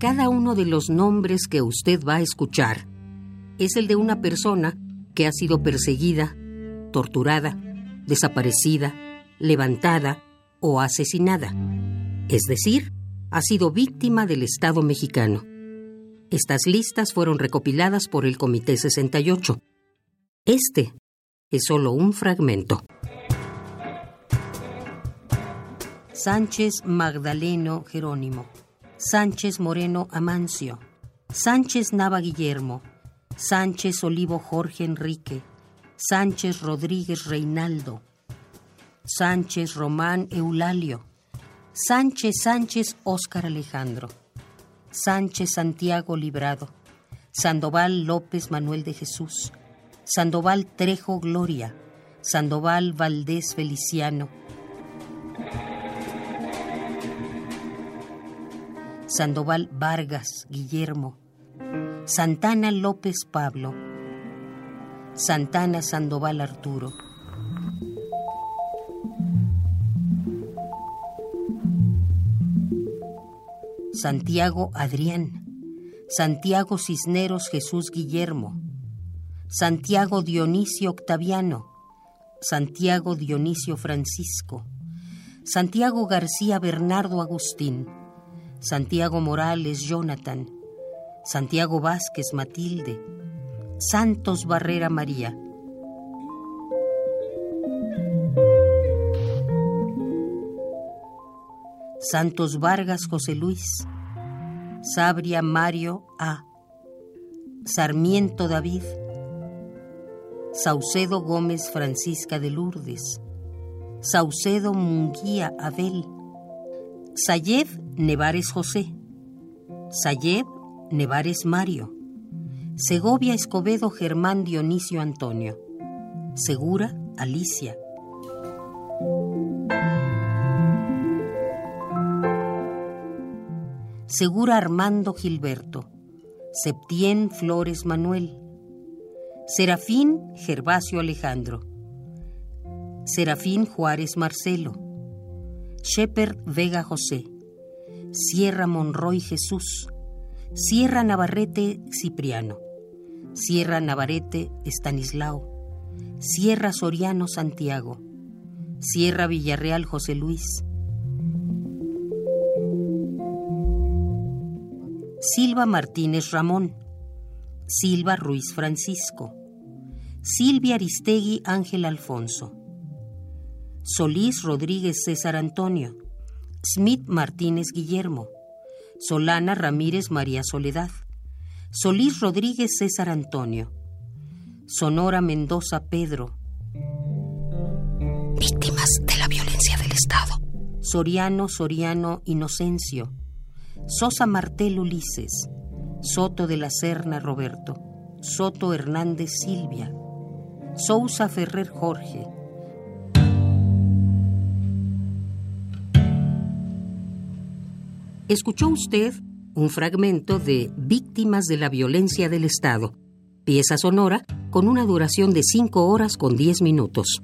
Cada uno de los nombres que usted va a escuchar es el de una persona que ha sido perseguida, torturada, desaparecida, levantada o asesinada. Es decir, ha sido víctima del Estado mexicano. Estas listas fueron recopiladas por el Comité 68. Este es solo un fragmento. Sánchez Magdaleno Jerónimo, Sánchez Moreno Amancio, Sánchez Nava Guillermo, Sánchez Olivo Jorge Enrique, Sánchez Rodríguez Reinaldo, Sánchez Román Eulalio, Sánchez Sánchez Óscar Alejandro, Sánchez Santiago Librado, Sandoval López Manuel de Jesús, Sandoval Trejo Gloria, Sandoval Valdés Feliciano, Sandoval Vargas Guillermo, Santana López Pablo, Santana Sandoval Arturo. Santiago Adrián, Santiago Cisneros Jesús Guillermo, Santiago Dionisio Octaviano, Santiago Dionisio Francisco, Santiago García Bernardo Agustín, Santiago Morales Jonathan, Santiago Vázquez Matilde, Santos Barrera María. Santos Vargas José Luis, Sabria Mario A, Sarmiento David, Saucedo Gómez Francisca de Lourdes, Saucedo Munguía Abel, Sayed Nevares José, Sayed Nevares Mario, Segovia Escobedo Germán Dionisio Antonio, Segura Alicia. Segura Armando Gilberto, Septién Flores Manuel, Serafín Gervasio Alejandro, Serafín Juárez Marcelo, Shepherd Vega José, Sierra Monroy Jesús, Sierra Navarrete Cipriano, Sierra Navarrete Estanislao, Sierra Soriano Santiago, Sierra Villarreal José Luis, Silva Martínez Ramón, Silva Ruiz Francisco, Silvia Aristegui Ángel Alfonso, Solís Rodríguez César Antonio, Smith Martínez Guillermo, Solana Ramírez María Soledad, Solís Rodríguez César Antonio, Sonora Mendoza Pedro. Víctimas de la violencia del Estado. Soriano Soriano Inocencio, Sosa Martel Ulises, Soto de la Serna Roberto, Soto Hernández Silvia, Sousa Ferrer Jorge, Escuchó usted un fragmento de Víctimas de la Violencia del Estado, pieza sonora con una duración de 5 horas con 10 minutos.